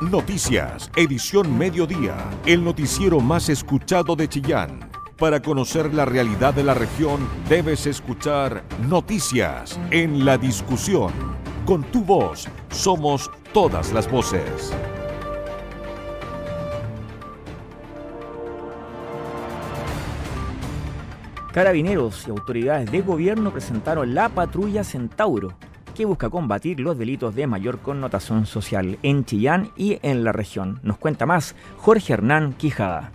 Noticias, edición mediodía, el noticiero más escuchado de Chillán. Para conocer la realidad de la región, debes escuchar Noticias en la discusión. Con tu voz, somos todas las voces. Carabineros y autoridades de gobierno presentaron la patrulla Centauro, que busca combatir los delitos de mayor connotación social en Chillán y en la región. Nos cuenta más Jorge Hernán Quijada.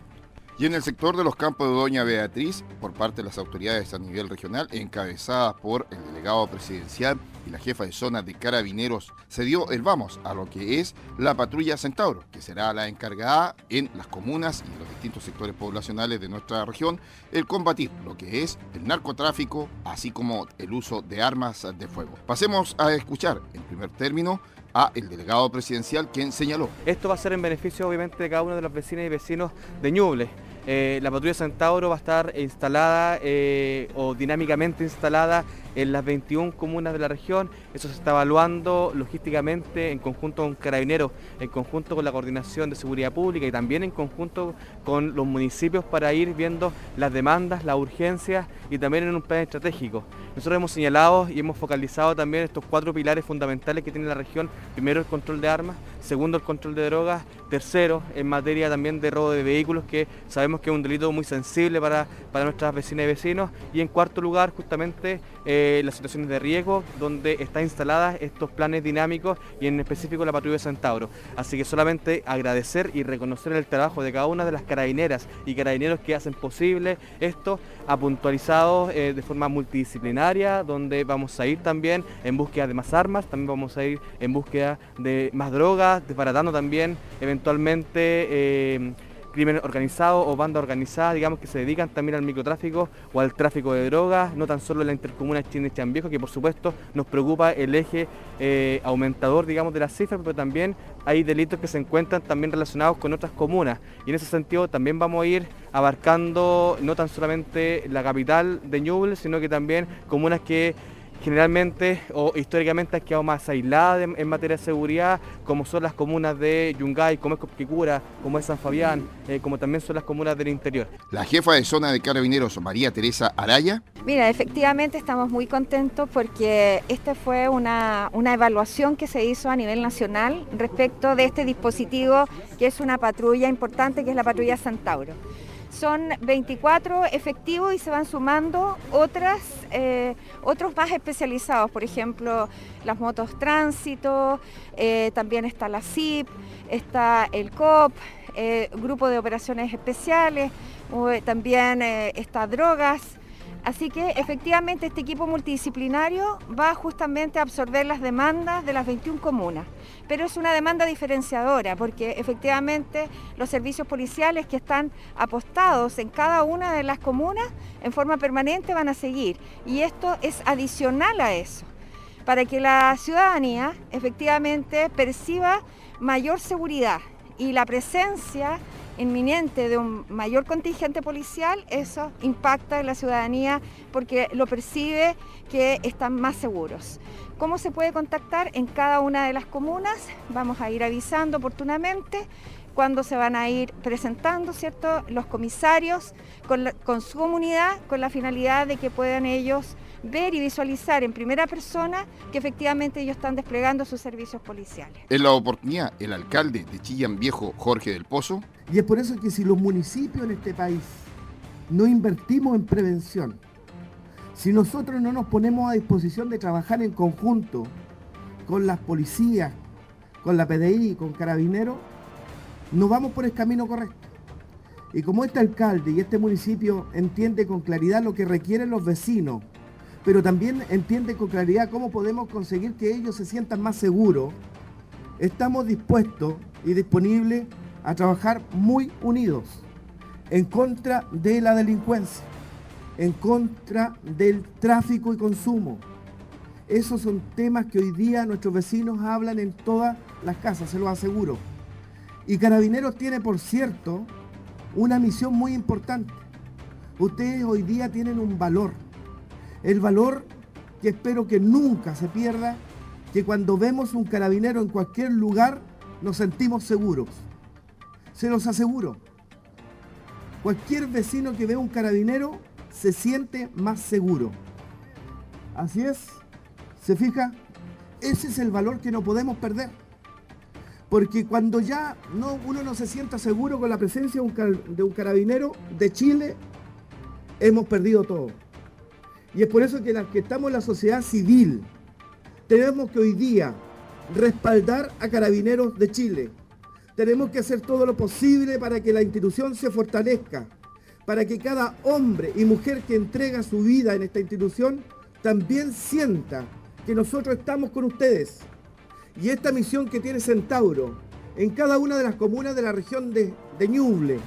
Y en el sector de los campos de Doña Beatriz, por parte de las autoridades a nivel regional, encabezadas por el delegado presidencial y la jefa de zona de carabineros, se dio el vamos a lo que es la patrulla Centauro, que será la encargada en las comunas y los distintos sectores poblacionales de nuestra región, el combatir lo que es el narcotráfico, así como el uso de armas de fuego. Pasemos a escuchar, en primer término, a el delegado presidencial quien señaló. Esto va a ser en beneficio obviamente de cada uno de los vecinos y vecinos de Ñuble. Eh, la patrulla Centauro va a estar instalada eh, o dinámicamente instalada en las 21 comunas de la región. Eso se está evaluando logísticamente en conjunto con Carabineros, en conjunto con la Coordinación de Seguridad Pública y también en conjunto con los municipios para ir viendo las demandas, las urgencias y también en un plan estratégico. Nosotros hemos señalado y hemos focalizado también estos cuatro pilares fundamentales que tiene la región. Primero el control de armas, segundo el control de drogas, tercero en materia también de robo de vehículos, que sabemos que es un delito muy sensible para, para nuestras vecinas y vecinos, y en cuarto lugar justamente eh, las situaciones de riesgo, donde están instaladas estos planes dinámicos y en específico la patrulla de Centauro. Así que solamente agradecer y reconocer el trabajo de cada una de las carabineras y carabineros que hacen posible esto, ha puntualizado eh, de forma multidisciplinaria, donde vamos a ir también en búsqueda de más armas, también vamos a ir en búsqueda de más drogas, desbaratando también eventualmente eh, crimen organizado o banda organizada, digamos, que se dedican también al microtráfico o al tráfico de drogas, no tan solo en la intercomuna Chile Viejo, que por supuesto nos preocupa el eje eh, aumentador, digamos, de las cifras, pero también hay delitos que se encuentran también relacionados con otras comunas. Y en ese sentido también vamos a ir abarcando no tan solamente la capital de Ñuble, sino que también comunas que generalmente o históricamente han quedado más aisladas en, materia de seguridad, como son las comunas de Yungay, como es Copquicura, como es San Fabián, eh, como también son las comunas del interior. La jefa de zona de carabineros, María Teresa Araya. Mira, efectivamente estamos muy contentos porque esta fue una, una evaluación que se hizo a nivel nacional respecto de este dispositivo que es una patrulla importante, que es la patrulla Santauro. Son 24 efectivos y se van sumando otras, eh, otros más especializados, por ejemplo, las motos tránsito, eh, también está la CIP, está el COP, eh, Grupo de Operaciones Especiales, también está Drogas. Así que efectivamente este equipo multidisciplinario va justamente a absorber las demandas de las 21 comunas, pero es una demanda diferenciadora porque efectivamente los servicios policiales que están apostados en cada una de las comunas en forma permanente van a seguir. Y esto es adicional a eso, para que la ciudadanía efectivamente perciba mayor seguridad y la presencia inminente de un mayor contingente policial, eso impacta en la ciudadanía porque lo percibe que están más seguros. ¿Cómo se puede contactar en cada una de las comunas? Vamos a ir avisando oportunamente cuando se van a ir presentando los comisarios con su comunidad con la finalidad de que puedan ellos ver y visualizar en primera persona que efectivamente ellos están desplegando sus servicios policiales. En la oportunidad, el alcalde de Chillán Viejo, Jorge del Pozo. Y es por eso que si los municipios en este país no invertimos en prevención, si nosotros no nos ponemos a disposición de trabajar en conjunto con las policías, con la PDI, con carabineros, no vamos por el camino correcto. Y como este alcalde y este municipio entiende con claridad lo que requieren los vecinos, pero también entiende con claridad cómo podemos conseguir que ellos se sientan más seguros, estamos dispuestos y disponibles a trabajar muy unidos en contra de la delincuencia, en contra del tráfico y consumo. Esos son temas que hoy día nuestros vecinos hablan en todas las casas, se lo aseguro. Y Carabineros tiene, por cierto, una misión muy importante. Ustedes hoy día tienen un valor el valor que espero que nunca se pierda, que cuando vemos un carabinero en cualquier lugar, nos sentimos seguros. Se los aseguro. Cualquier vecino que vea un carabinero se siente más seguro. Así es. ¿Se fija? Ese es el valor que no podemos perder. Porque cuando ya no, uno no se sienta seguro con la presencia de un, de un carabinero de Chile, hemos perdido todo. Y es por eso que las que estamos en la sociedad civil tenemos que hoy día respaldar a Carabineros de Chile. Tenemos que hacer todo lo posible para que la institución se fortalezca, para que cada hombre y mujer que entrega su vida en esta institución también sienta que nosotros estamos con ustedes. Y esta misión que tiene Centauro en cada una de las comunas de la región de, de Ñuble,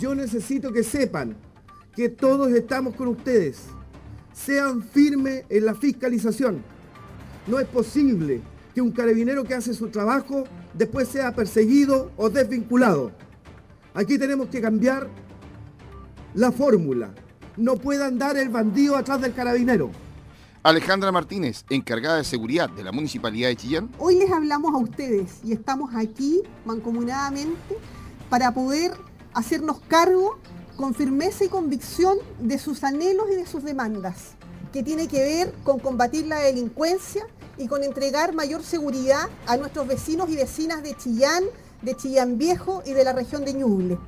yo necesito que sepan que todos estamos con ustedes. Sean firmes en la fiscalización. No es posible que un carabinero que hace su trabajo después sea perseguido o desvinculado. Aquí tenemos que cambiar la fórmula. No puede andar el bandido atrás del carabinero. Alejandra Martínez, encargada de seguridad de la Municipalidad de Chillán. Hoy les hablamos a ustedes y estamos aquí mancomunadamente para poder hacernos cargo con firmeza y convicción de sus anhelos y de sus demandas, que tiene que ver con combatir la delincuencia y con entregar mayor seguridad a nuestros vecinos y vecinas de Chillán, de Chillán Viejo y de la región de Ñuble.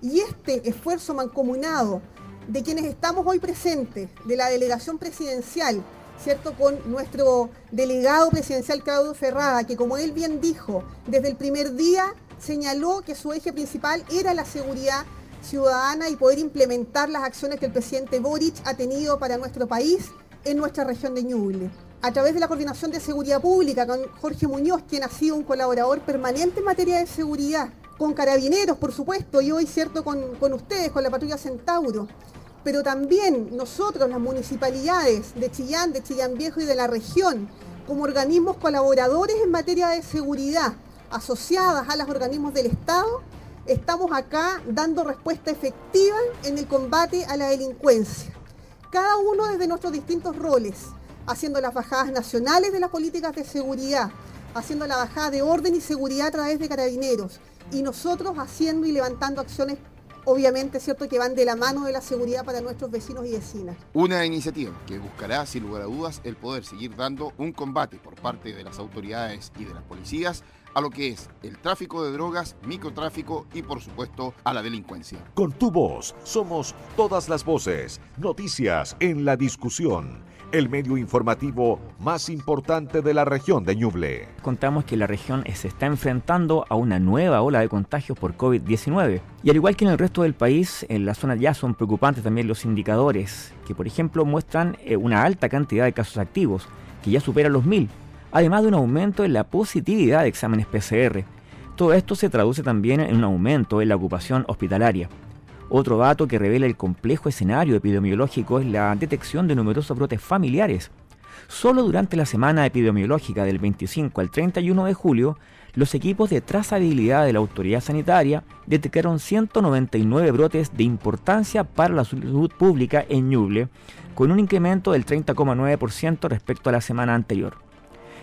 Y este esfuerzo mancomunado de quienes estamos hoy presentes, de la delegación presidencial, ¿cierto? Con nuestro delegado presidencial Claudio Ferrada, que como él bien dijo, desde el primer día señaló que su eje principal era la seguridad ciudadana y poder implementar las acciones que el presidente Boric ha tenido para nuestro país en nuestra región de Ñuble. A través de la Coordinación de Seguridad Pública con Jorge Muñoz, quien ha sido un colaborador permanente en materia de seguridad, con carabineros, por supuesto, y hoy, cierto, con, con ustedes, con la patrulla Centauro, pero también nosotros, las municipalidades de Chillán, de Chillán Viejo y de la región, como organismos colaboradores en materia de seguridad, asociadas a los organismos del Estado, estamos acá dando respuesta efectiva en el combate a la delincuencia. Cada uno desde nuestros distintos roles, haciendo las bajadas nacionales de las políticas de seguridad, haciendo la bajada de orden y seguridad a través de carabineros, y nosotros haciendo y levantando acciones obviamente cierto que van de la mano de la seguridad para nuestros vecinos y vecinas. Una iniciativa que buscará, sin lugar a dudas, el poder seguir dando un combate por parte de las autoridades y de las policías a lo que es el tráfico de drogas, microtráfico y por supuesto a la delincuencia. Con tu voz somos todas las voces, noticias en la discusión el medio informativo más importante de la región de Ñuble. Contamos que la región se está enfrentando a una nueva ola de contagios por COVID-19. Y al igual que en el resto del país, en la zona ya son preocupantes también los indicadores, que por ejemplo muestran eh, una alta cantidad de casos activos, que ya superan los mil, además de un aumento en la positividad de exámenes PCR. Todo esto se traduce también en un aumento en la ocupación hospitalaria. Otro dato que revela el complejo escenario epidemiológico es la detección de numerosos brotes familiares. Solo durante la semana epidemiológica del 25 al 31 de julio, los equipos de trazabilidad de la autoridad sanitaria detectaron 199 brotes de importancia para la salud pública en Ñuble, con un incremento del 30,9% respecto a la semana anterior.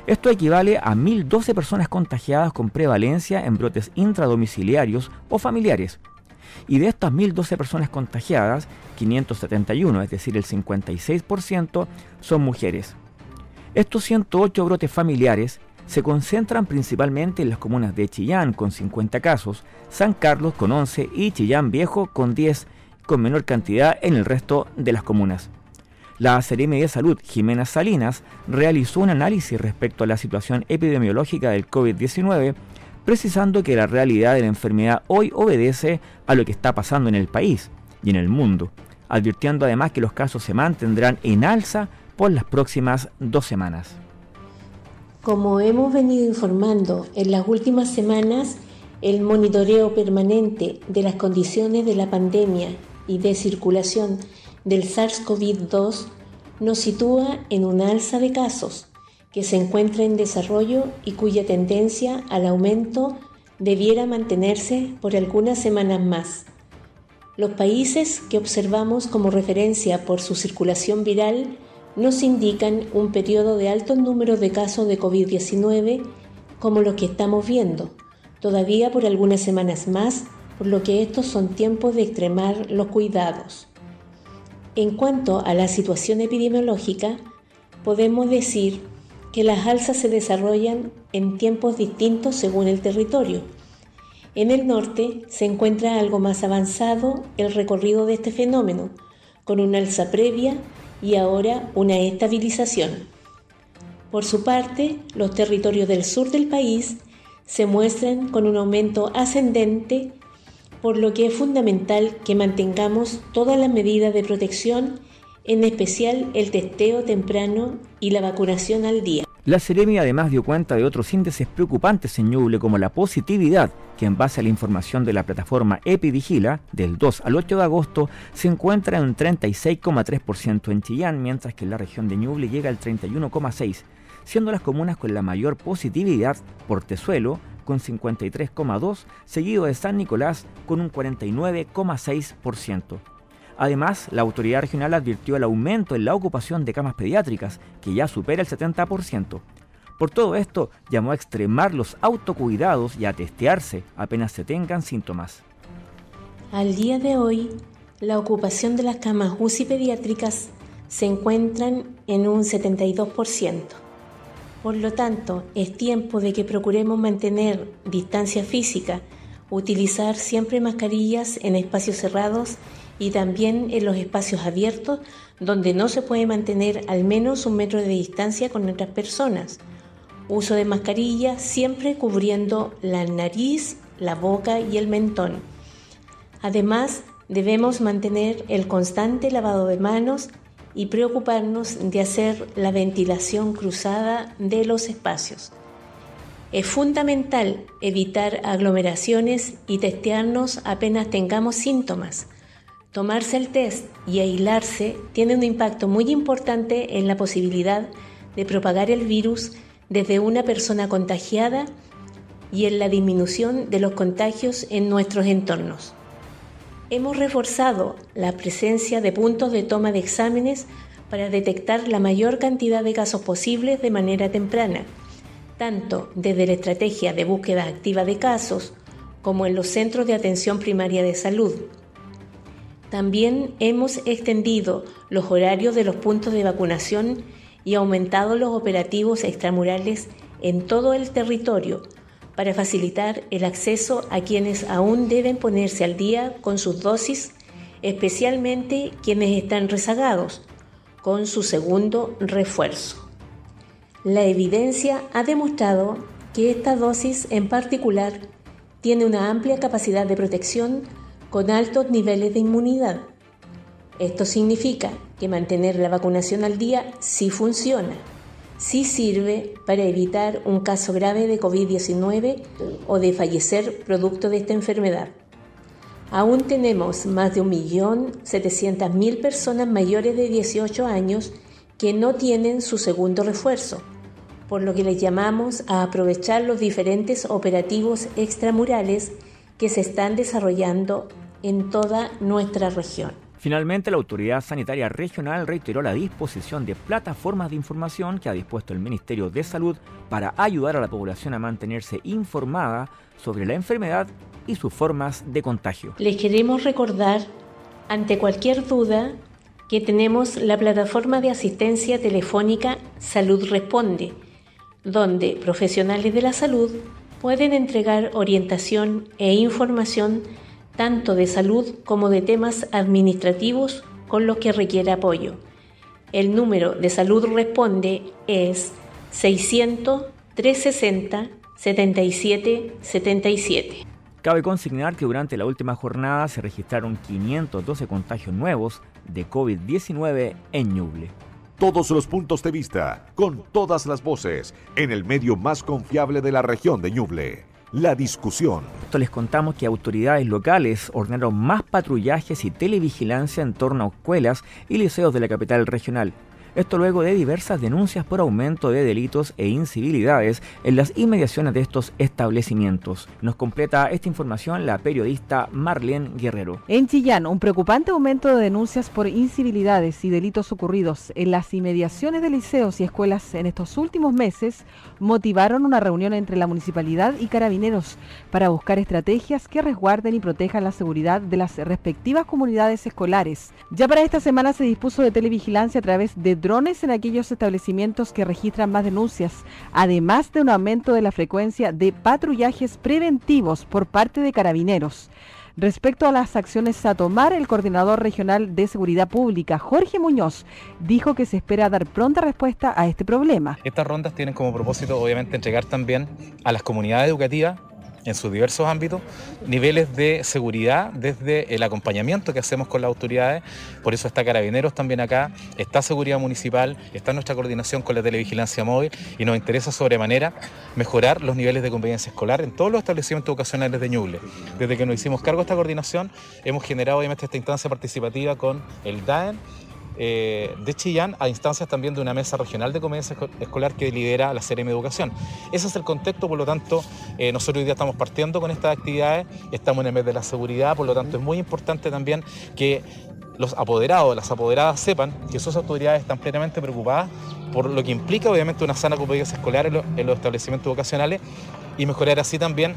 Esto equivale a 1.012 personas contagiadas con prevalencia en brotes intradomiciliarios o familiares, y de estas 1.012 personas contagiadas, 571, es decir, el 56%, son mujeres. Estos 108 brotes familiares se concentran principalmente en las comunas de Chillán con 50 casos, San Carlos con 11 y Chillán Viejo con 10, con menor cantidad en el resto de las comunas. La CRM de Salud, Jimena Salinas, realizó un análisis respecto a la situación epidemiológica del COVID-19 precisando que la realidad de la enfermedad hoy obedece a lo que está pasando en el país y en el mundo, advirtiendo además que los casos se mantendrán en alza por las próximas dos semanas. Como hemos venido informando en las últimas semanas, el monitoreo permanente de las condiciones de la pandemia y de circulación del SARS-CoV-2 nos sitúa en una alza de casos que se encuentra en desarrollo y cuya tendencia al aumento debiera mantenerse por algunas semanas más. Los países que observamos como referencia por su circulación viral nos indican un periodo de alto número de casos de COVID-19 como los que estamos viendo, todavía por algunas semanas más, por lo que estos son tiempos de extremar los cuidados. En cuanto a la situación epidemiológica, podemos decir que las alzas se desarrollan en tiempos distintos según el territorio. En el norte se encuentra algo más avanzado el recorrido de este fenómeno, con una alza previa y ahora una estabilización. Por su parte, los territorios del sur del país se muestran con un aumento ascendente, por lo que es fundamental que mantengamos todas las medidas de protección en especial el testeo temprano y la vacunación al día. La Ceremi además dio cuenta de otros índices preocupantes en Ñuble como la positividad, que en base a la información de la plataforma Epivigila, del 2 al 8 de agosto, se encuentra en 36,3% en Chillán, mientras que en la región de Ñuble llega al 31,6%, siendo las comunas con la mayor positividad Portezuelo, con 53,2%, seguido de San Nicolás, con un 49,6%. Además, la autoridad regional advirtió el aumento en la ocupación de camas pediátricas, que ya supera el 70%. Por todo esto, llamó a extremar los autocuidados y a testearse apenas se tengan síntomas. Al día de hoy, la ocupación de las camas UCI pediátricas se encuentran en un 72%. Por lo tanto, es tiempo de que procuremos mantener distancia física, utilizar siempre mascarillas en espacios cerrados y también en los espacios abiertos donde no se puede mantener al menos un metro de distancia con otras personas. Uso de mascarilla siempre cubriendo la nariz, la boca y el mentón. Además, debemos mantener el constante lavado de manos y preocuparnos de hacer la ventilación cruzada de los espacios. Es fundamental evitar aglomeraciones y testearnos apenas tengamos síntomas Tomarse el test y aislarse tiene un impacto muy importante en la posibilidad de propagar el virus desde una persona contagiada y en la disminución de los contagios en nuestros entornos. Hemos reforzado la presencia de puntos de toma de exámenes para detectar la mayor cantidad de casos posibles de manera temprana, tanto desde la estrategia de búsqueda activa de casos como en los centros de atención primaria de salud. También hemos extendido los horarios de los puntos de vacunación y aumentado los operativos extramurales en todo el territorio para facilitar el acceso a quienes aún deben ponerse al día con sus dosis, especialmente quienes están rezagados, con su segundo refuerzo. La evidencia ha demostrado que esta dosis en particular tiene una amplia capacidad de protección con altos niveles de inmunidad. Esto significa que mantener la vacunación al día sí funciona, sí sirve para evitar un caso grave de COVID-19 o de fallecer producto de esta enfermedad. Aún tenemos más de 1.700.000 personas mayores de 18 años que no tienen su segundo refuerzo, por lo que les llamamos a aprovechar los diferentes operativos extramurales que se están desarrollando en toda nuestra región. Finalmente, la Autoridad Sanitaria Regional reiteró la disposición de plataformas de información que ha dispuesto el Ministerio de Salud para ayudar a la población a mantenerse informada sobre la enfermedad y sus formas de contagio. Les queremos recordar, ante cualquier duda, que tenemos la plataforma de asistencia telefónica Salud Responde, donde profesionales de la salud pueden entregar orientación e información tanto de salud como de temas administrativos con los que requiere apoyo. El número de salud responde es 600 360 77 77. Cabe consignar que durante la última jornada se registraron 512 contagios nuevos de COVID-19 en Ñuble. Todos los puntos de vista, con todas las voces, en el medio más confiable de la región de Ñuble la discusión. Les contamos que autoridades locales ordenaron más patrullajes y televigilancia en torno a escuelas y liceos de la capital regional. Esto luego de diversas denuncias por aumento de delitos e incivilidades en las inmediaciones de estos establecimientos. Nos completa esta información la periodista Marlene Guerrero. En Chillán, un preocupante aumento de denuncias por incivilidades y delitos ocurridos en las inmediaciones de liceos y escuelas en estos últimos meses motivaron una reunión entre la municipalidad y carabineros para buscar estrategias que resguarden y protejan la seguridad de las respectivas comunidades escolares. Ya para esta semana se dispuso de televigilancia a través de drones en aquellos establecimientos que registran más denuncias, además de un aumento de la frecuencia de patrullajes preventivos por parte de carabineros. Respecto a las acciones a tomar, el coordinador regional de seguridad pública, Jorge Muñoz, dijo que se espera dar pronta respuesta a este problema. Estas rondas tienen como propósito, obviamente, entregar también a las comunidades educativas en sus diversos ámbitos, niveles de seguridad desde el acompañamiento que hacemos con las autoridades. Por eso está Carabineros también acá, está Seguridad Municipal, está nuestra coordinación con la televigilancia móvil y nos interesa sobremanera mejorar los niveles de convivencia escolar en todos los establecimientos educacionales de Ñuble. Desde que nos hicimos cargo de esta coordinación, hemos generado obviamente esta instancia participativa con el DAEN eh, de Chillán a instancias también de una mesa regional de convivencia escolar que lidera la CRM Educación. Ese es el contexto, por lo tanto, eh, nosotros hoy día estamos partiendo con estas actividades, estamos en el mes de la seguridad, por lo tanto es muy importante también que los apoderados, las apoderadas sepan que sus autoridades están plenamente preocupadas por lo que implica obviamente una sana convivencia escolar en los establecimientos educacionales y mejorar así también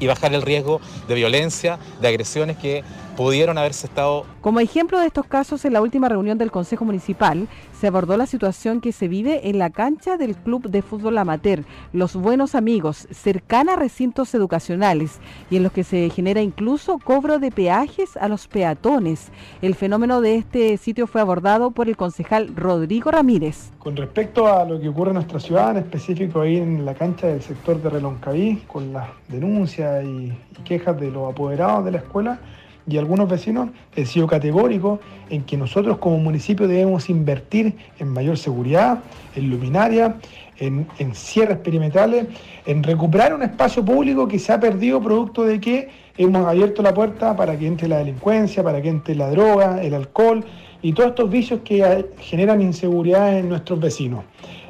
y bajar el riesgo de violencia, de agresiones que pudieron haberse estado... Como ejemplo de estos casos, en la última reunión del Consejo Municipal se abordó la situación que se vive en la cancha del Club de Fútbol Amateur, Los Buenos Amigos, cercana a recintos educacionales y en los que se genera incluso cobro de peajes a los peatones. El fenómeno de este sitio fue abordado por el concejal Rodrigo Ramírez. Con respecto a lo que ocurre en nuestra ciudad, en específico ahí en la cancha del sector de Reloncaví, con las denuncias y quejas de los apoderados de la escuela, y algunos vecinos he sido categórico en que nosotros como municipio debemos invertir en mayor seguridad, en luminaria, en, en cierres perimetrales, en recuperar un espacio público que se ha perdido producto de que hemos abierto la puerta para que entre la delincuencia, para que entre la droga, el alcohol y todos estos vicios que generan inseguridad en nuestros vecinos.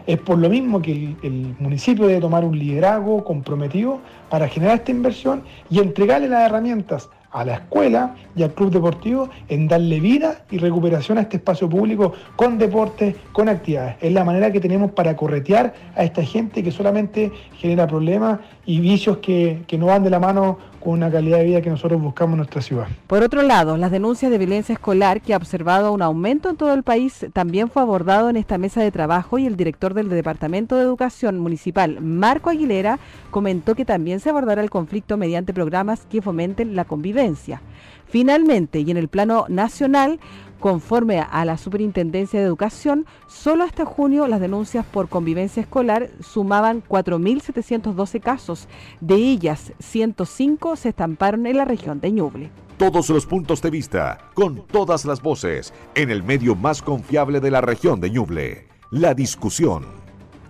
Es por lo mismo que el, el, municipio debe tomar un liderazgo comprometido para generar esta inversión y entregarle las herramientas a la escuela y al club deportivo en darle vida y recuperación a este espacio público con deporte, con actividades. Es la manera que tenemos para corretear a esta gente que solamente genera problemas y vicios que, que no van de la mano con una calidad de vida que nosotros buscamos en nuestra ciudad. Por otro lado, las denuncias de violencia escolar que ha observado un aumento en todo el país también fue abordado en esta mesa de trabajo y el director del Departamento de Educación Municipal, Marco Aguilera, comentó que también se abordará el conflicto mediante programas que fomenten la convivencia. Finalmente, y en el plano nacional, Conforme a la Superintendencia de Educación, solo hasta junio las denuncias por convivencia escolar sumaban 4.712 casos. De ellas, 105 se estamparon en la región de Ñuble. Todos los puntos de vista, con todas las voces, en el medio más confiable de la región de Ñuble. La discusión.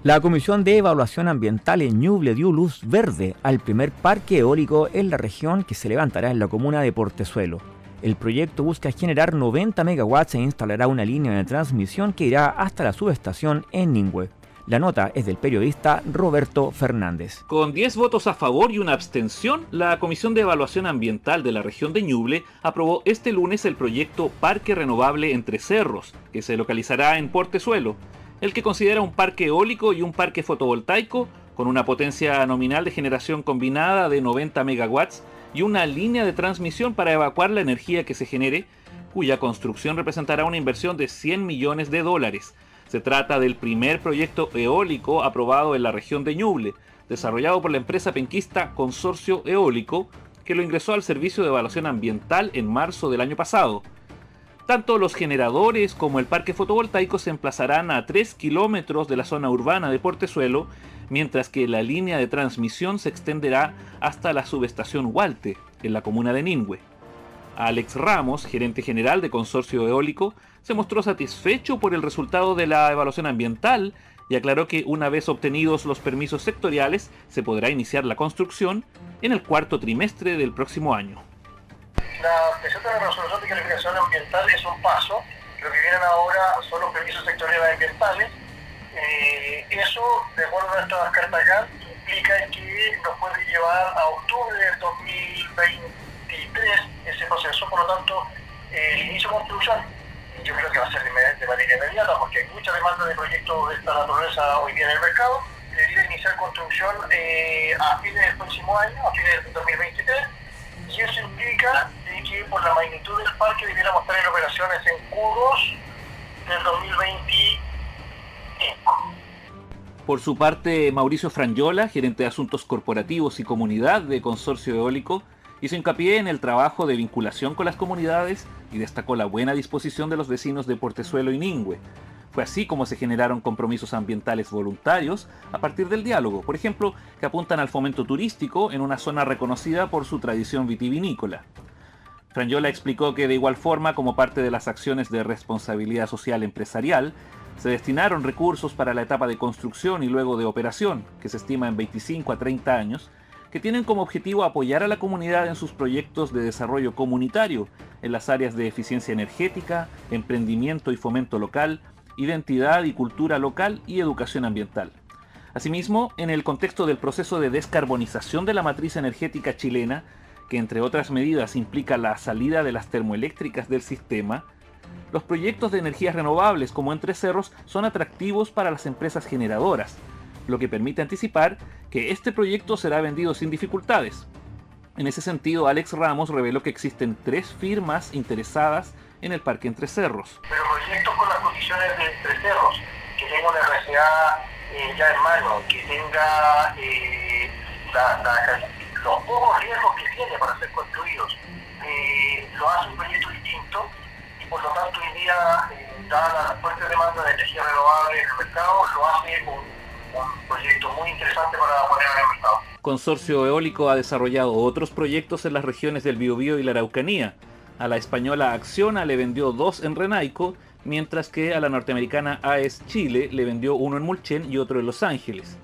La Comisión de Evaluación Ambiental en Ñuble dio luz verde al primer parque eólico en la región que se levantará en la comuna de Portezuelo. El proyecto busca generar 90 megawatts e instalará una línea de transmisión que irá hasta la subestación en Ningüe. La nota es del periodista Roberto Fernández. Con 10 votos a favor y una abstención, la Comisión de Evaluación Ambiental de la región de Ñuble aprobó este lunes el proyecto Parque Renovable Entre Cerros, que se localizará en Portezuelo, el que considera un parque eólico y un parque fotovoltaico con una potencia nominal de generación combinada de 90 megawatts y una línea de transmisión para evacuar la energía que se genere, cuya construcción representará una inversión de 100 millones de dólares. Se trata del primer proyecto eólico aprobado en la región de Ñuble, desarrollado por la empresa penquista Consorcio Eólico, que lo ingresó al Servicio de Evaluación Ambiental en marzo del año pasado. Tanto los generadores como el parque fotovoltaico se emplazarán a 3 kilómetros de la zona urbana de Portezuelo mientras que la línea de transmisión se extenderá hasta la subestación Hualte, en la comuna de Ningüe. Alex Ramos, gerente general de Consorcio Eólico, se mostró satisfecho por el resultado de la evaluación ambiental y aclaró que una vez obtenidos los permisos sectoriales se podrá iniciar la construcción en el cuarto trimestre del próximo año. La obtención de la resolución de calificación ambiental es un paso Lo que vienen ahora son los permisos sectoriales ambientales. Eso, de acuerdo a nuestras cartas acá, implica que nos puede llevar a octubre del 2023 ese proceso, por lo tanto, el inicio construcción yo creo que va a ser de, manera inmediata porque hay mucha demanda de proyectos de esta naturaleza hoy día en el mercado. Debería iniciar construcción eh, a fines del próximo año, a fines del 2023, y eso implica que por la magnitud del parque debiéramos estar en operaciones en Q2 del 2025. Por su parte, Mauricio Frangiola, gerente de Asuntos Corporativos y Comunidad de Consorcio Eólico, hizo hincapié en el trabajo de vinculación con las comunidades y destacó la buena disposición de los vecinos de Portezuelo y Ningüe. Fue así como se generaron compromisos ambientales voluntarios a partir del diálogo, por ejemplo, que apuntan al fomento turístico en una zona reconocida por su tradición vitivinícola. Frangiola explicó que de igual forma, como parte de las acciones de responsabilidad social empresarial, se destinaron recursos para la etapa de construcción y luego de operación, que se estima en 25 a 30 años, que tienen como objetivo apoyar a la comunidad en sus proyectos de desarrollo comunitario en las áreas de eficiencia energética, emprendimiento y fomento local, identidad y cultura local y educación ambiental. Asimismo, en el contexto del proceso de descarbonización de la matriz energética chilena, que entre otras medidas implica la salida de las termoeléctricas del sistema, los proyectos de energías renovables como Entre Cerros son atractivos para las empresas generadoras, lo que permite anticipar que este proyecto será vendido sin dificultades. En ese sentido, Alex Ramos reveló que existen tres firmas interesadas en el Parque Entre Cerros. Pero proyectos con las condiciones de Entre Cerros, que tenga una RCA eh, ya en mano, que tenga eh, los pocos riesgos que tiene para ser construidos, eh, lo hace un proyecto por lo tanto hoy día, dada la fuerte demanda de energía renovable en el mercado, lo hace con un proyecto muy interesante para poner en el mercado. Consorcio Eólico ha desarrollado otros proyectos en las regiones del Biobío y la Araucanía. A la española Acciona le vendió dos en Renaico, mientras que a la norteamericana AES Chile le vendió uno en Mulchen y otro en Los Ángeles.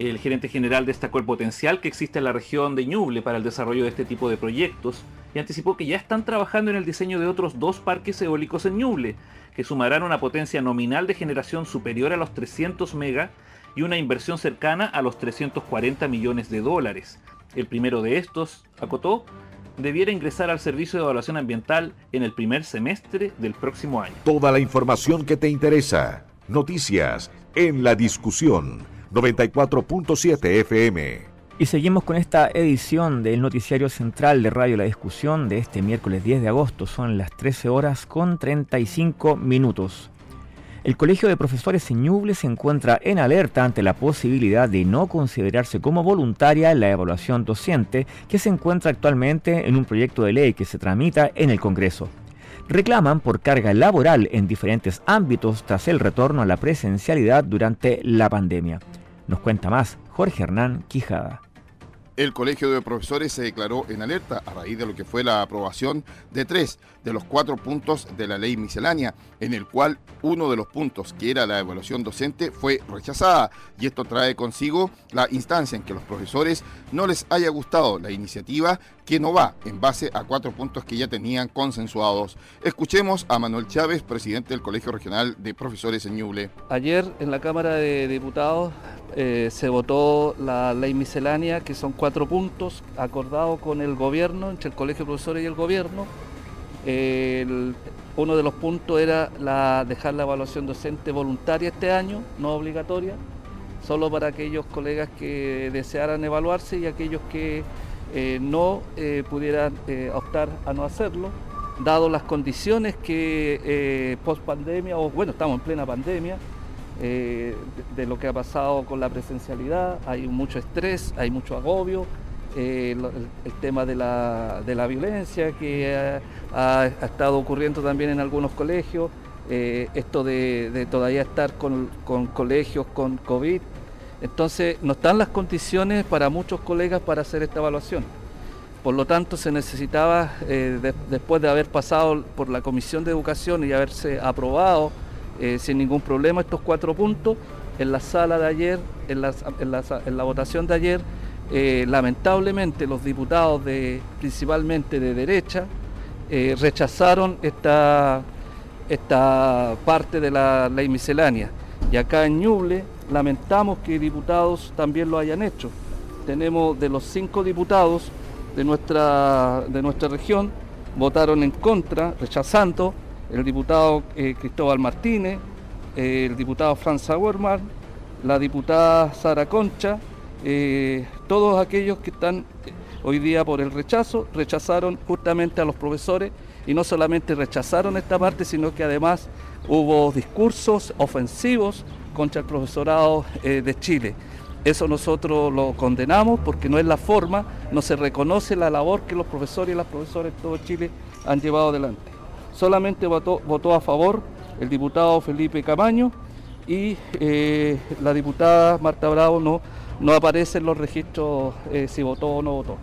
El gerente general destacó el potencial que existe en la región de Ñuble para el desarrollo de este tipo de proyectos y anticipó que ya están trabajando en el diseño de otros dos parques eólicos en Ñuble, que sumarán una potencia nominal de generación superior a los 300 mega y una inversión cercana a los 340 millones de dólares. El primero de estos, acotó, debiera ingresar al servicio de evaluación ambiental en el primer semestre del próximo año. Toda la información que te interesa. Noticias en la discusión 94.7 FM. Y seguimos con esta edición del noticiario central de Radio La Discusión de este miércoles 10 de agosto. Son las 13 horas con 35 minutos. El Colegio de Profesores Ñuble se encuentra en alerta ante la posibilidad de no considerarse como voluntaria la evaluación docente que se encuentra actualmente en un proyecto de ley que se tramita en el Congreso. Reclaman por carga laboral en diferentes ámbitos tras el retorno a la presencialidad durante la pandemia. Nos cuenta más Jorge Hernán Quijada. El Colegio de Profesores se declaró en alerta a raíz de lo que fue la aprobación de tres de los cuatro puntos de la ley miscelánea, en el cual uno de los puntos, que era la evaluación docente, fue rechazada. Y esto trae consigo la instancia en que los profesores no les haya gustado la iniciativa que no va en base a cuatro puntos que ya tenían consensuados. Escuchemos a Manuel Chávez, presidente del Colegio Regional de Profesores en Ñuble. Ayer en la Cámara de Diputados eh, se votó la ley miscelánea, que son cuatro puntos acordados con el gobierno, entre el Colegio de Profesores y el gobierno. uno de los puntos era dejar la evaluación docente voluntaria este año, no obligatoria, solo para aquellos colegas que desearan evaluarse y aquellos que eh, no eh, pudieran optar a no hacerlo, dado las condiciones que post pandemia, o bueno, estamos en plena pandemia, eh, de, lo que ha pasado con la presencialidad, hay mucho estrés, hay mucho agobio, eh, el, tema de la, violencia que ha, estado ocurriendo también en algunos colegios, eh, esto de, todavía estar con, colegios con COVID. Entonces, no están las condiciones para muchos colegas para hacer esta evaluación. Por lo tanto, se necesitaba, después de haber pasado por la Comisión de Educación y haberse aprobado eh, sin ningún problema estos cuatro puntos. En la sala de ayer, en la, votación de ayer, eh, lamentablemente los diputados de, principalmente de derecha, eh, rechazaron esta, esta parte de la ley miscelánea. Y acá en Ñuble lamentamos que diputados también lo hayan hecho. Tenemos de los cinco diputados de nuestra, de nuestra región, votaron en contra, rechazando el diputado eh, Cristóbal Martínez, eh, el diputado Franz Sauerman, la diputada Sara Concha, eh, todos aquellos que están hoy día por el rechazo, rechazaron justamente a los profesores y no solamente rechazaron esta parte, sino que además hubo discursos ofensivos contra el profesorado de Chile. Eso nosotros lo condenamos porque no es la forma, no se reconoce la labor que los profesores y las profesoras de todo Chile han llevado adelante. Solamente votó, a favor el diputado Felipe Camaño y eh, la diputada Marta Bravo no, no aparece en los registros eh, si votó o no votó.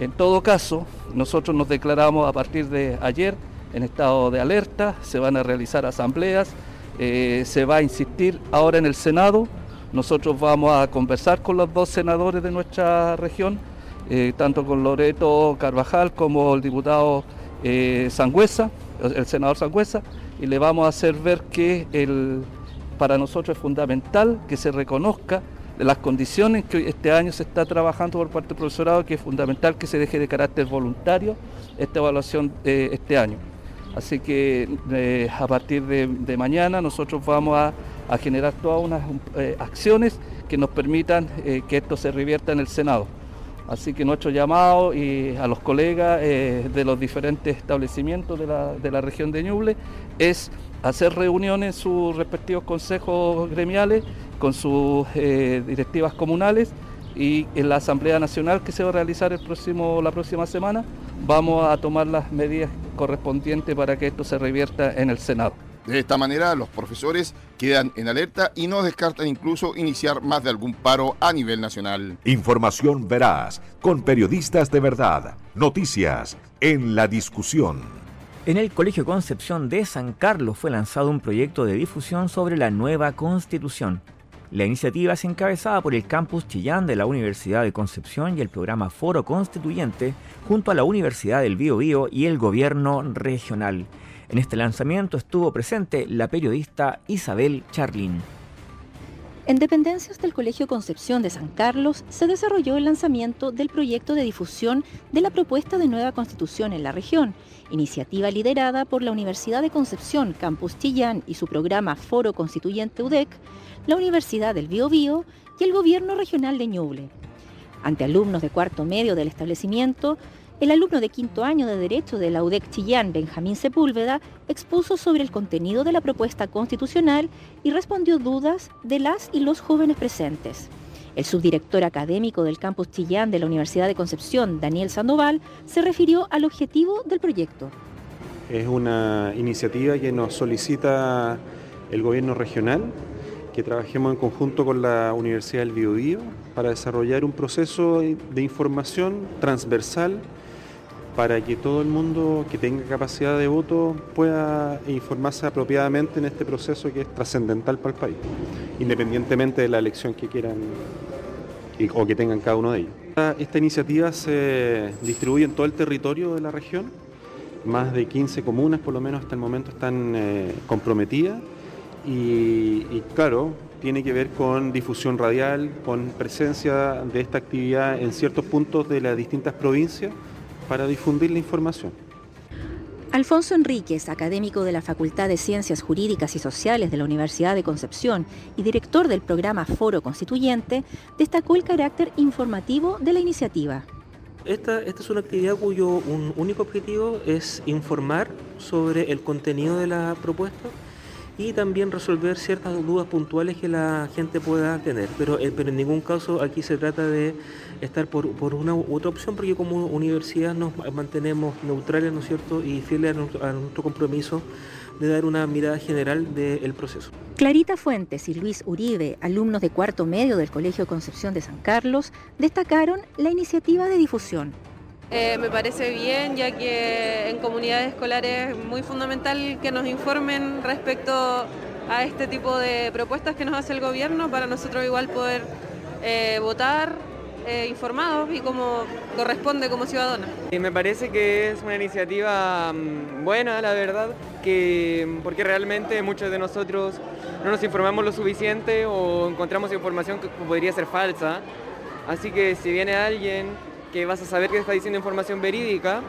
En todo caso, nosotros nos declaramos a partir de ayer en estado de alerta, se van a realizar asambleas, eh, se va a insistir ahora en el Senado nosotros vamos a conversar con los dos senadores de nuestra región, tanto con Loreto Carvajal como el diputado Sangüesa, el senador Sangüesa, y le vamos a hacer ver que el, para nosotros es fundamental que se reconozca las condiciones que este año se está trabajando por parte del profesorado, que es fundamental que se deje de carácter voluntario esta evaluación eh, este año. Así que eh, a partir de mañana nosotros vamos a generar todas unas eh, acciones que nos permitan que esto se revierta en el Senado. Así que nuestro llamado y a los colegas eh, de los diferentes establecimientos de la, región de Ñuble es hacer reuniones en sus respectivos consejos gremiales con sus directivas comunales y en la Asamblea Nacional que se va a realizar el próximo, la próxima semana vamos a tomar las medidas correspondientes para que esto se revierta en el Senado. De esta manera, los profesores quedan en alerta y no descartan incluso iniciar más de algún paro a nivel nacional. Información veraz, con periodistas de verdad. Noticias en la discusión. En el Colegio Concepción de San Carlos fue lanzado un proyecto de difusión sobre la nueva constitución. La iniciativa es encabezada por el campus Chillán de la Universidad de Concepción y el programa Foro Constituyente junto a la Universidad del Biobío y el gobierno regional. En este lanzamiento estuvo presente la periodista Isabel Charlin. En dependencias del Colegio Concepción de San Carlos se desarrolló el lanzamiento del proyecto de difusión de la propuesta de nueva constitución en la región, iniciativa liderada por la Universidad de Concepción Campus Chillán y su programa Foro Constituyente UDEC, la Universidad del Biobío y el Gobierno Regional de Ñuble. Ante alumnos de cuarto medio del establecimiento, el alumno de quinto año de Derecho de la UDEC Chillán, Benjamín Sepúlveda, expuso sobre el contenido de la propuesta constitucional y respondió dudas de las y los jóvenes presentes. El subdirector académico del campus Chillán de la Universidad de Concepción, Daniel Sandoval, se refirió al objetivo del proyecto. Es una iniciativa que nos solicita el gobierno regional que trabajemos en conjunto con la Universidad del Biobío para desarrollar un proceso de información transversal para que todo el mundo que tenga capacidad de voto pueda informarse apropiadamente en este proceso que es trascendental para el país, independientemente de la elección que quieran o que tengan cada uno de ellos. Esta iniciativa se distribuye en todo el territorio de la región, más de 15 comunas por lo menos hasta el momento están eh, comprometidas y, y claro, tiene que ver con difusión radial, con presencia de esta actividad en ciertos puntos de las distintas provincias para difundir la información. Alfonso Enríquez, académico de la Facultad de Ciencias Jurídicas y Sociales de la Universidad de Concepción y director del programa Foro Constituyente, destacó el carácter informativo de la iniciativa. Esta, esta es una actividad cuyo único objetivo es informar sobre el contenido de la propuesta y también resolver ciertas dudas puntuales que la gente pueda tener. Pero, eh, pero en ningún caso aquí se trata de estar por, una u otra opción, porque como universidad nos mantenemos neutrales, ¿no es cierto?, y fieles a nuestro, compromiso de dar una mirada general del proceso. Clarita Fuentes y Luis Uribe, alumnos de cuarto medio del Colegio Concepción de San Carlos, destacaron la iniciativa de difusión. Eh, me parece bien, ya que en comunidades escolares es muy fundamental que nos informen respecto a este tipo de propuestas que nos hace el gobierno para nosotros igual poder eh, votar eh, informados y como corresponde como ciudadana. Y me parece que es una iniciativa mm, buena, la verdad, que porque realmente muchos de nosotros no nos informamos lo suficiente o encontramos información que podría ser falsa. Así que si viene alguien que vas a saber que está diciendo información verídica,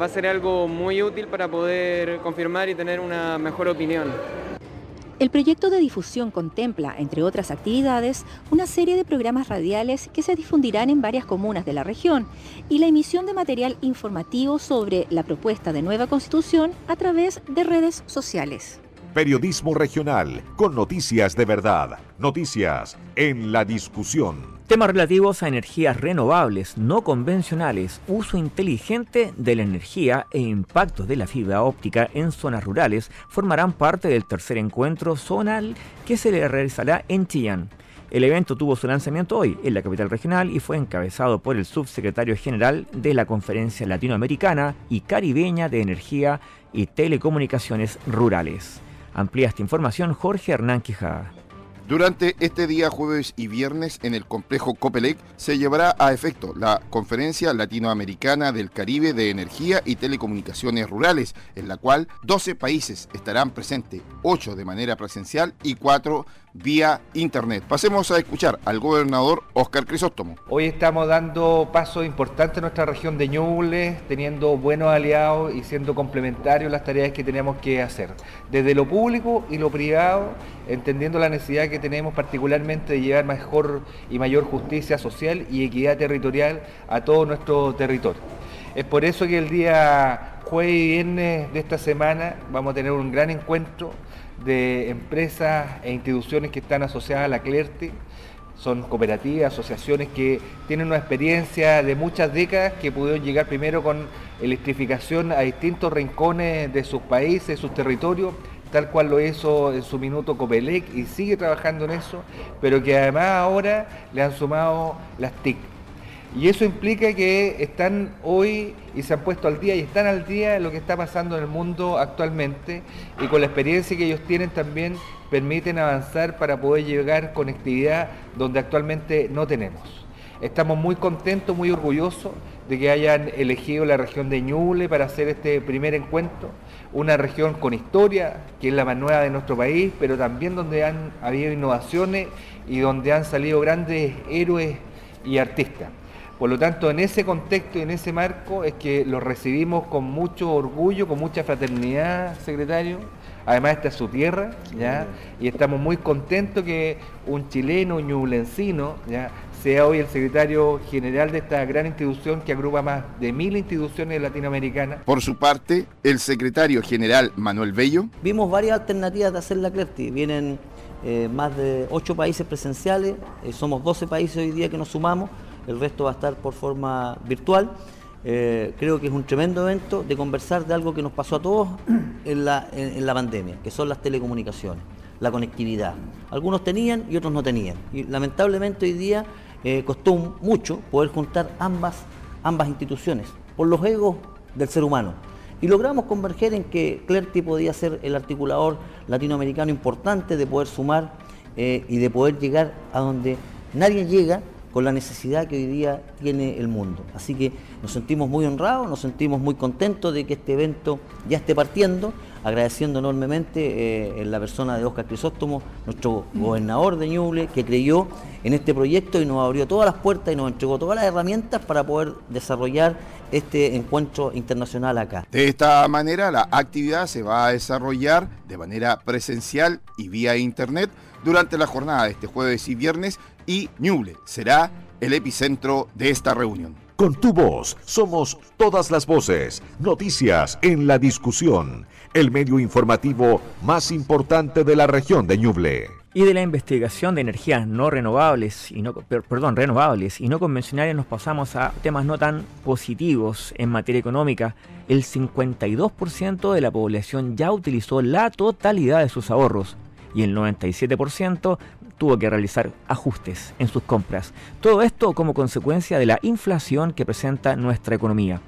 va a ser algo muy útil para poder confirmar y tener una mejor opinión. El proyecto de difusión contempla, entre otras actividades, una serie de programas radiales que se difundirán en varias comunas de la región y la emisión de material informativo sobre la propuesta de nueva constitución a través de redes sociales. Periodismo regional con noticias de verdad. Noticias en la discusión. Temas relativos a energías renovables, no convencionales, uso inteligente de la energía e impactos de la fibra óptica en zonas rurales formarán parte del tercer encuentro zonal que se realizará en Chillán. El evento tuvo su lanzamiento hoy en la capital regional y fue encabezado por el subsecretario general de la Conferencia Latinoamericana y Caribeña de Energía y Telecomunicaciones Rurales. Amplía esta información Jorge Hernán Quijada. Durante este día, jueves y viernes, en el complejo Copelec, se llevará a efecto la Conferencia Latinoamericana del Caribe de Energía y Telecomunicaciones Rurales, en la cual 12 países estarán presentes, 8 de manera presencial y 4 vía internet. Pasemos a escuchar al gobernador Oscar Crisóstomo. Hoy estamos dando pasos importantes en nuestra región de Ñuble, teniendo buenos aliados y siendo complementarios las tareas que tenemos que hacer. Desde lo público y lo privado, entendiendo la necesidad que tenemos particularmente de llevar mejor y mayor justicia social y equidad territorial a todo nuestro territorio. Es por eso que el día jueves y viernes de esta semana vamos a tener un gran encuentro de empresas e instituciones que están asociadas a la CLERTE. Son cooperativas, asociaciones que tienen una experiencia de muchas décadas que pudieron llegar primero con electrificación a distintos rincones de sus países, sus territorios, tal cual lo hizo en su minuto Copelec y sigue trabajando en eso, pero que además ahora le han sumado las TIC, y eso implica que están hoy y se han puesto al día y están al día de lo que está pasando en el mundo actualmente y con la experiencia que ellos tienen también permiten avanzar para poder llegar conectividad donde actualmente no tenemos. Estamos muy contentos, muy orgullosos de que hayan elegido la región de Ñuble para hacer este primer encuentro, una región con historia, que es la más nueva de nuestro país, pero también donde han habido innovaciones y donde han salido grandes héroes y artistas. Por lo tanto, en ese contexto y en ese marco es que lo recibimos con mucho orgullo, con mucha fraternidad, secretario. Además, esta es su tierra, ¿ya? Y estamos muy contentos que un chileno, un ñublencino, ¿ya? sea hoy el secretario general de esta gran institución que agrupa más de mil instituciones latinoamericanas. Por su parte, el secretario general Manuel Bello. Vimos varias alternativas de hacer la CLERTI. Vienen eh, más de ocho países presenciales, eh, somos 12 países hoy día que nos sumamos el resto va a estar por forma virtual. Eh, creo que es un tremendo evento de conversar de algo que nos pasó a todos en la, en, la pandemia, que son las telecomunicaciones, la conectividad. Algunos tenían y otros no tenían. Y lamentablemente hoy día eh, costó mucho poder juntar ambas, ambas instituciones por los egos del ser humano. Y logramos converger en que Clerty podía ser el articulador latinoamericano importante de poder sumar eh, y de poder llegar a donde nadie llega con la necesidad que hoy día tiene el mundo. Así que nos sentimos muy honrados, nos sentimos muy contentos de que este evento ya esté partiendo, agradeciendo enormemente eh, en la persona de Oscar Crisóstomo, nuestro gobernador de Ñuble, que creyó en este proyecto y nos abrió todas las puertas y nos entregó todas las herramientas para poder desarrollar este encuentro internacional acá. De esta manera, la actividad se va a desarrollar de manera presencial y vía internet durante la jornada de este jueves y viernes y Ñuble será el epicentro de esta reunión. Con tu voz somos todas las voces, noticias en la discusión, el medio informativo más importante de la región de Ñuble. Y de la investigación de energías no renovables y no perdón, renovables y no convencionales nos pasamos a temas no tan positivos en materia económica. El 52% de la población ya utilizó la totalidad de sus ahorros y el 97% tuvo que realizar ajustes en sus compras. Todo esto como consecuencia de la inflación que presenta nuestra economía.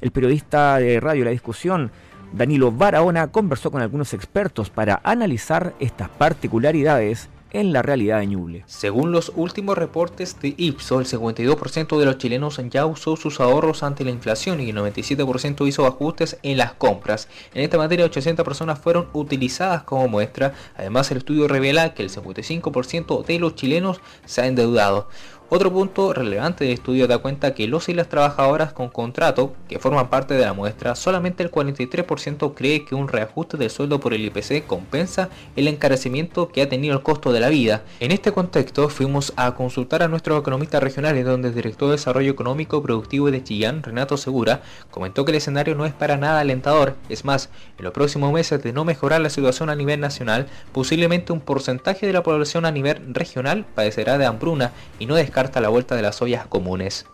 El periodista de Radio La Discusión, Danilo Barahona, conversó con algunos expertos para analizar estas particularidades en la realidad de Ñuble. Según los últimos reportes de Ipso, el 52% de los chilenos ya usó sus ahorros ante la inflación y el 97% hizo ajustes en las compras. En esta materia, 800 personas fueron utilizadas como muestra. Además, el estudio revela que el 55% de los chilenos se ha endeudado. Otro punto relevante del estudio da cuenta que los y las trabajadoras con contrato que forman parte de la muestra, solamente el 43% cree que un reajuste del sueldo por el IPC compensa el encarecimiento que ha tenido el costo de la vida. En este contexto fuimos a consultar a nuestros economistas regionales donde el director de Desarrollo Económico Productivo de Chillán, Renato Segura, comentó que el escenario no es para nada alentador. Es más, en los próximos meses de no mejorar la situación a nivel nacional, posiblemente un porcentaje de la población a nivel regional padecerá de hambruna y no descarta la vuelta de las ollas comunes.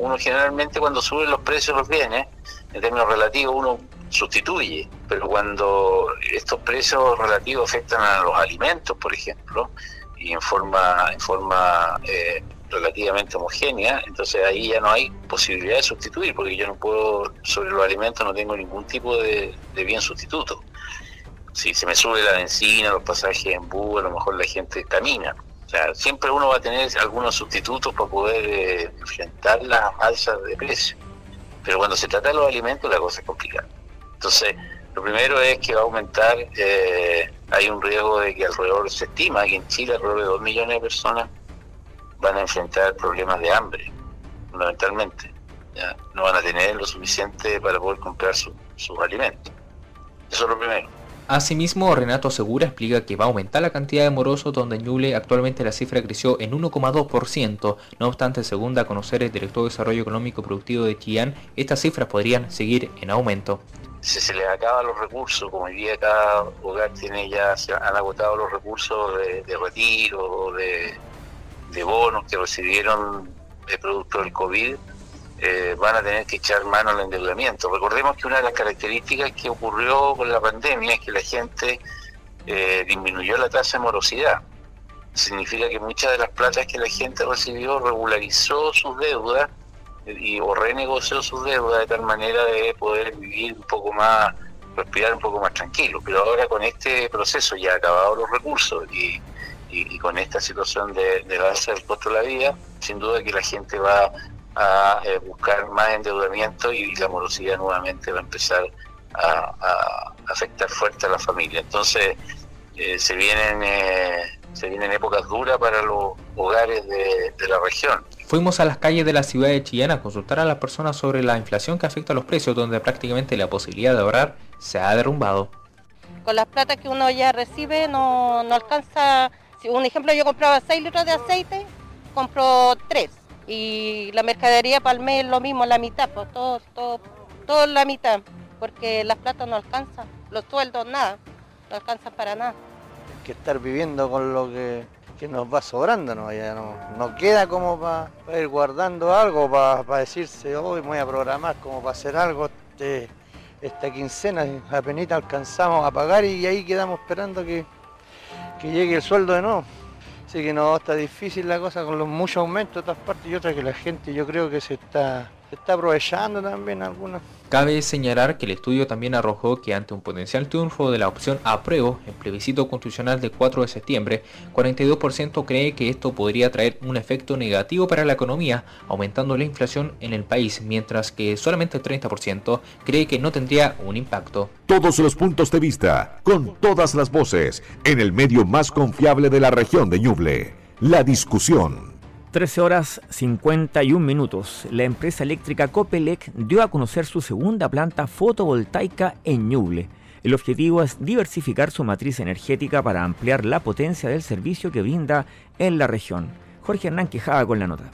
Uno generalmente cuando suben los precios los bienes, en términos relativos uno sustituye, pero cuando estos precios relativos afectan a los alimentos, por ejemplo, y en forma, en forma eh, relativamente homogénea, entonces ahí ya no hay posibilidad de sustituir, porque yo no puedo, sobre los alimentos no tengo ningún tipo de, de bien sustituto. Si se me sube la benzina, los pasajes en bus, a lo mejor la gente camina. O sea, siempre uno va a tener algunos sustitutos para poder eh, enfrentar las alzas de precio. Pero cuando se trata de los alimentos, la cosa es complicada. Entonces, lo primero es que va a aumentar, eh, hay un riesgo de que alrededor, se estima que en Chile alrededor de 2 millones de personas van a enfrentar problemas de hambre, fundamentalmente. No van a tener lo suficiente para poder comprar sus alimentos. Eso es lo primero. Asimismo, Renato Segura explica que va a aumentar la cantidad de morosos donde en Ñuble actualmente la cifra creció en 1,2%. No obstante, según da a conocer el director de Desarrollo Económico Productivo de Chillán, estas cifras podrían seguir en aumento. Si se les acaban los recursos, como hoy día cada hogar tiene ya, se han agotado los recursos de, retiro, de, de bonos que recibieron de producto del COVID, eh, van a tener que echar mano al endeudamiento. Recordemos que una de las características que ocurrió con la pandemia es que la gente eh, disminuyó la tasa de morosidad. Significa que muchas de las platas que la gente recibió regularizó sus deudas y, o renegoció sus deudas de tal manera de poder vivir un poco más, respirar un poco más tranquilo. Pero ahora con este proceso ya acabado los recursos y, con esta situación de, de base del costo de la vida, sin duda que la gente va a eh, buscar más endeudamiento y la morosidad nuevamente va a empezar a, afectar fuerte a la familia. Entonces eh, se vienen eh, se vienen épocas duras para los hogares de, de, la región. Fuimos a las calles de la ciudad de Chillán a consultar a las personas sobre la inflación que afecta a los precios, donde prácticamente la posibilidad de ahorrar se ha derrumbado. Con las plata que uno ya recibe no, no alcanza, si un ejemplo yo compraba 6 litros de aceite, compro 3 y la mercadería para el mes lo mismo, la mitad, pues todo, todo, la mitad, porque las plata no alcanzan, los sueldos nada, no alcanzan para nada. Hay que estar viviendo con lo que, nos va sobrando, ¿no? Ya no, queda como para ir guardando algo, para decirse, hoy voy a programar como para hacer algo este, esta quincena, apenas alcanzamos a pagar y ahí quedamos esperando que, que llegue el sueldo de nuevo. Así que no, está difícil la cosa con los muchos aumentos de otras partes y otras que la gente yo creo que se está, se está aprovechando también algunas. Cabe señalar que el estudio también arrojó que ante un potencial triunfo de la opción apruebo en plebiscito constitucional del 4 de septiembre, 42% cree que esto podría traer un efecto negativo para la economía, aumentando la inflación en el país, mientras que solamente el 30% cree que no tendría un impacto. Todos los puntos de vista, con todas las voces, en el medio más confiable de la región de Ñuble. La discusión. 13 horas 51 minutos. La empresa eléctrica Copelec dio a conocer su segunda planta fotovoltaica en Ñuble. El objetivo es diversificar su matriz energética para ampliar la potencia del servicio que brinda en la región. Jorge Hernán Quejada con la nota.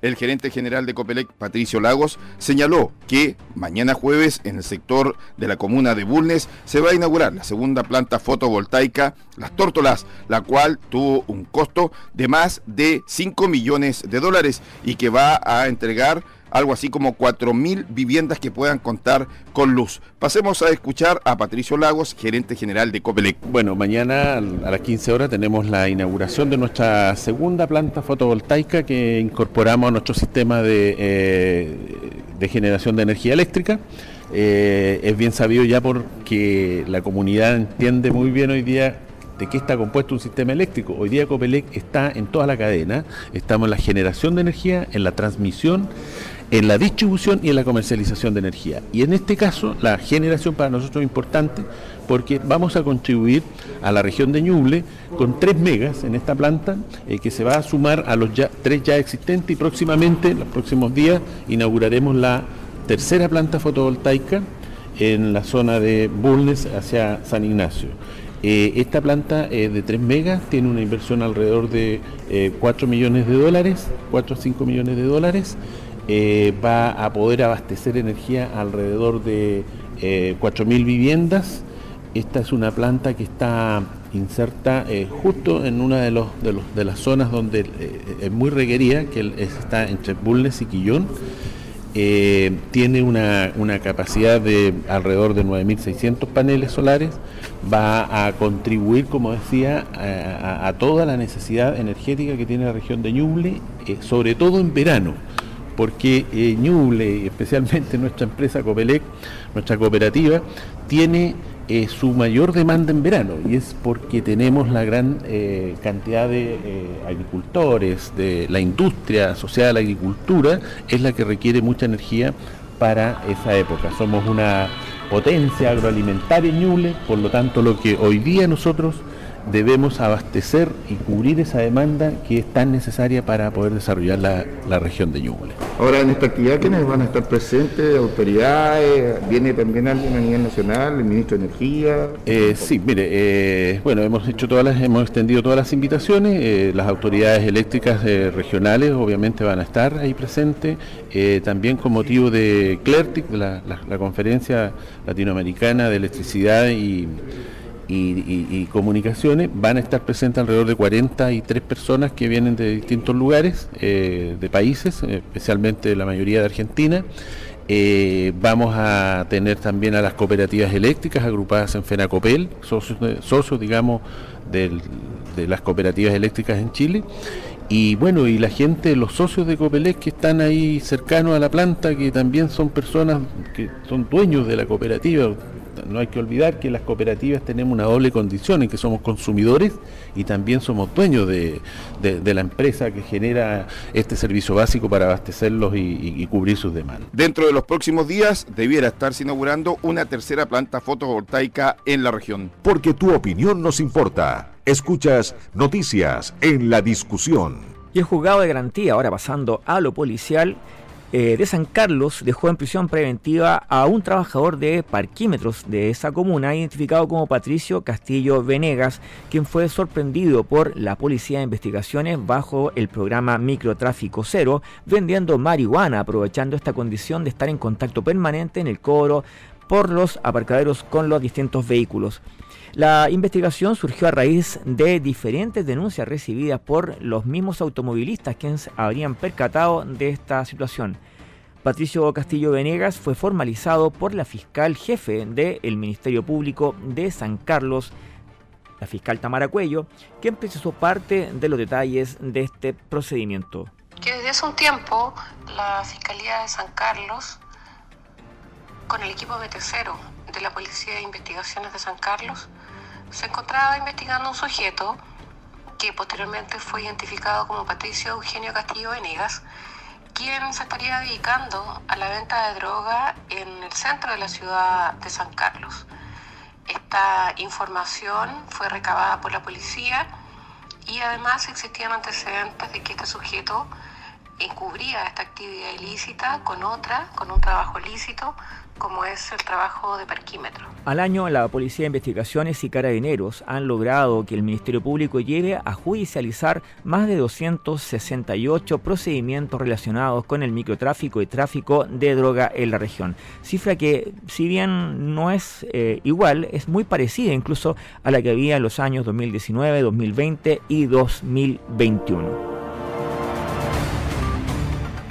El gerente general de Copelec, Patricio Lagos, señaló que mañana jueves en el sector de la comuna de Bulnes se va a inaugurar la segunda planta fotovoltaica Las Tórtolas, la cual tuvo un costo de más de 5 millones de dólares y que va a entregar algo así como 4.000 viviendas que puedan contar con luz. Pasemos a escuchar a Patricio Lagos, gerente general de Copelec. Bueno, mañana a las 15 horas tenemos la inauguración de nuestra segunda planta fotovoltaica que incorporamos a nuestro sistema de, eh, generación de energía eléctrica. Eh, es bien sabido ya porque la comunidad entiende muy bien hoy día ¿De qué está compuesto un sistema eléctrico? Hoy día Copelec está en toda la cadena, estamos en la generación de energía, en la transmisión, en la distribución y en la comercialización de energía. Y en este caso, la generación para nosotros es importante porque vamos a contribuir a la región de Ñuble con 3 megas en esta planta eh, que se va a sumar a los ya, 3 ya existentes y próximamente, en los próximos días, inauguraremos la tercera planta fotovoltaica en la zona de Bulnes hacia San Ignacio. Eh, esta planta es de 3 megas, tiene una inversión alrededor de 4 eh, millones de dólares, 4 o 5 millones de dólares. Va a poder abastecer energía alrededor de 4.000 viviendas. Esta es una planta que está inserta eh, justo en una de, las zonas donde eh, es muy requerida, que está entre Bulnes y Quillón. Eh, tiene una, capacidad de alrededor de 9.600 paneles solares, va a contribuir, como decía, a, toda la necesidad energética que tiene la región de Ñuble, sobre todo en verano, porque Ñuble, especialmente nuestra empresa Copelec, nuestra cooperativa, tiene eh, su mayor demanda en verano y es porque tenemos la gran eh, cantidad de eh, agricultores, de la industria asociada a la agricultura, es la que requiere mucha energía para esa época. Somos una potencia agroalimentaria en por lo tanto lo que hoy día nosotros debemos abastecer y cubrir esa demanda que es tan necesaria para poder desarrollar la, región de Ñuble. Ahora, en esta actividad, ¿quiénes van a estar presentes? ¿Autoridades? ¿Viene también alguien a nivel nacional? ¿El ministro de Energía? Eh, sí, mire, eh, bueno, hemos hecho todas las, hemos extendido todas las invitaciones, eh, las autoridades eléctricas regionales obviamente van a estar ahí presentes, también con motivo de CLERTIC, la conferencia latinoamericana de electricidad y y, comunicaciones, van a estar presentes alrededor de 43 personas que vienen de distintos lugares, eh, de países, especialmente la mayoría de Argentina. Eh, vamos a tener también a las cooperativas eléctricas agrupadas en FENACOPEL, socios, socios digamos, de las cooperativas eléctricas en Chile. Y bueno, y la gente, los socios de Copelec que están ahí cercanos a la planta, que también son personas que son dueños de la cooperativa, no hay que olvidar que las cooperativas tenemos una doble condición en que somos consumidores y también somos dueños de, la empresa que genera este servicio básico para abastecerlos y, cubrir sus demandas. Dentro de los próximos días debiera estarse inaugurando una tercera planta fotovoltaica en la región. Porque tu opinión nos importa. Escuchas noticias en la discusión. Y el juzgado de garantía, ahora pasando a lo policial, eh, de San Carlos dejó en prisión preventiva a un trabajador de parquímetros de esa comuna, identificado como Patricio Castillo Venegas, quien fue sorprendido por la Policía de Investigaciones bajo el programa Microtráfico Cero, vendiendo marihuana, aprovechando esta condición de estar en contacto permanente en el cobro por los aparcaderos con los distintos vehículos. La investigación surgió a raíz de diferentes denuncias recibidas por los mismos automovilistas quienes habrían percatado de esta situación. Patricio Castillo Venegas fue formalizado por la fiscal jefe del Ministerio Público de San Carlos, la fiscal Tamara Cuello, quien precisó parte de los detalles de este procedimiento. Que desde hace un tiempo la Fiscalía de San Carlos, con el equipo BT0 de la Policía de Investigaciones de San Carlos, se encontraba investigando un sujeto que posteriormente fue identificado como Patricio Eugenio Castillo Venegas, quien se estaría dedicando a la venta de droga en el centro de la ciudad de San Carlos. Esta información fue recabada por la policía y además existían antecedentes de que este sujeto encubría esta actividad ilícita con otra, con un trabajo lícito, como es el trabajo de parquímetro. Al año, la Policía de Investigaciones y Carabineros han logrado que el Ministerio Público lleve a judicializar más de 268 procedimientos relacionados con el microtráfico y tráfico de droga en la región. Cifra que, si bien no es eh, igual, es muy parecida incluso a la que había en los años 2019, 2020 y 2021.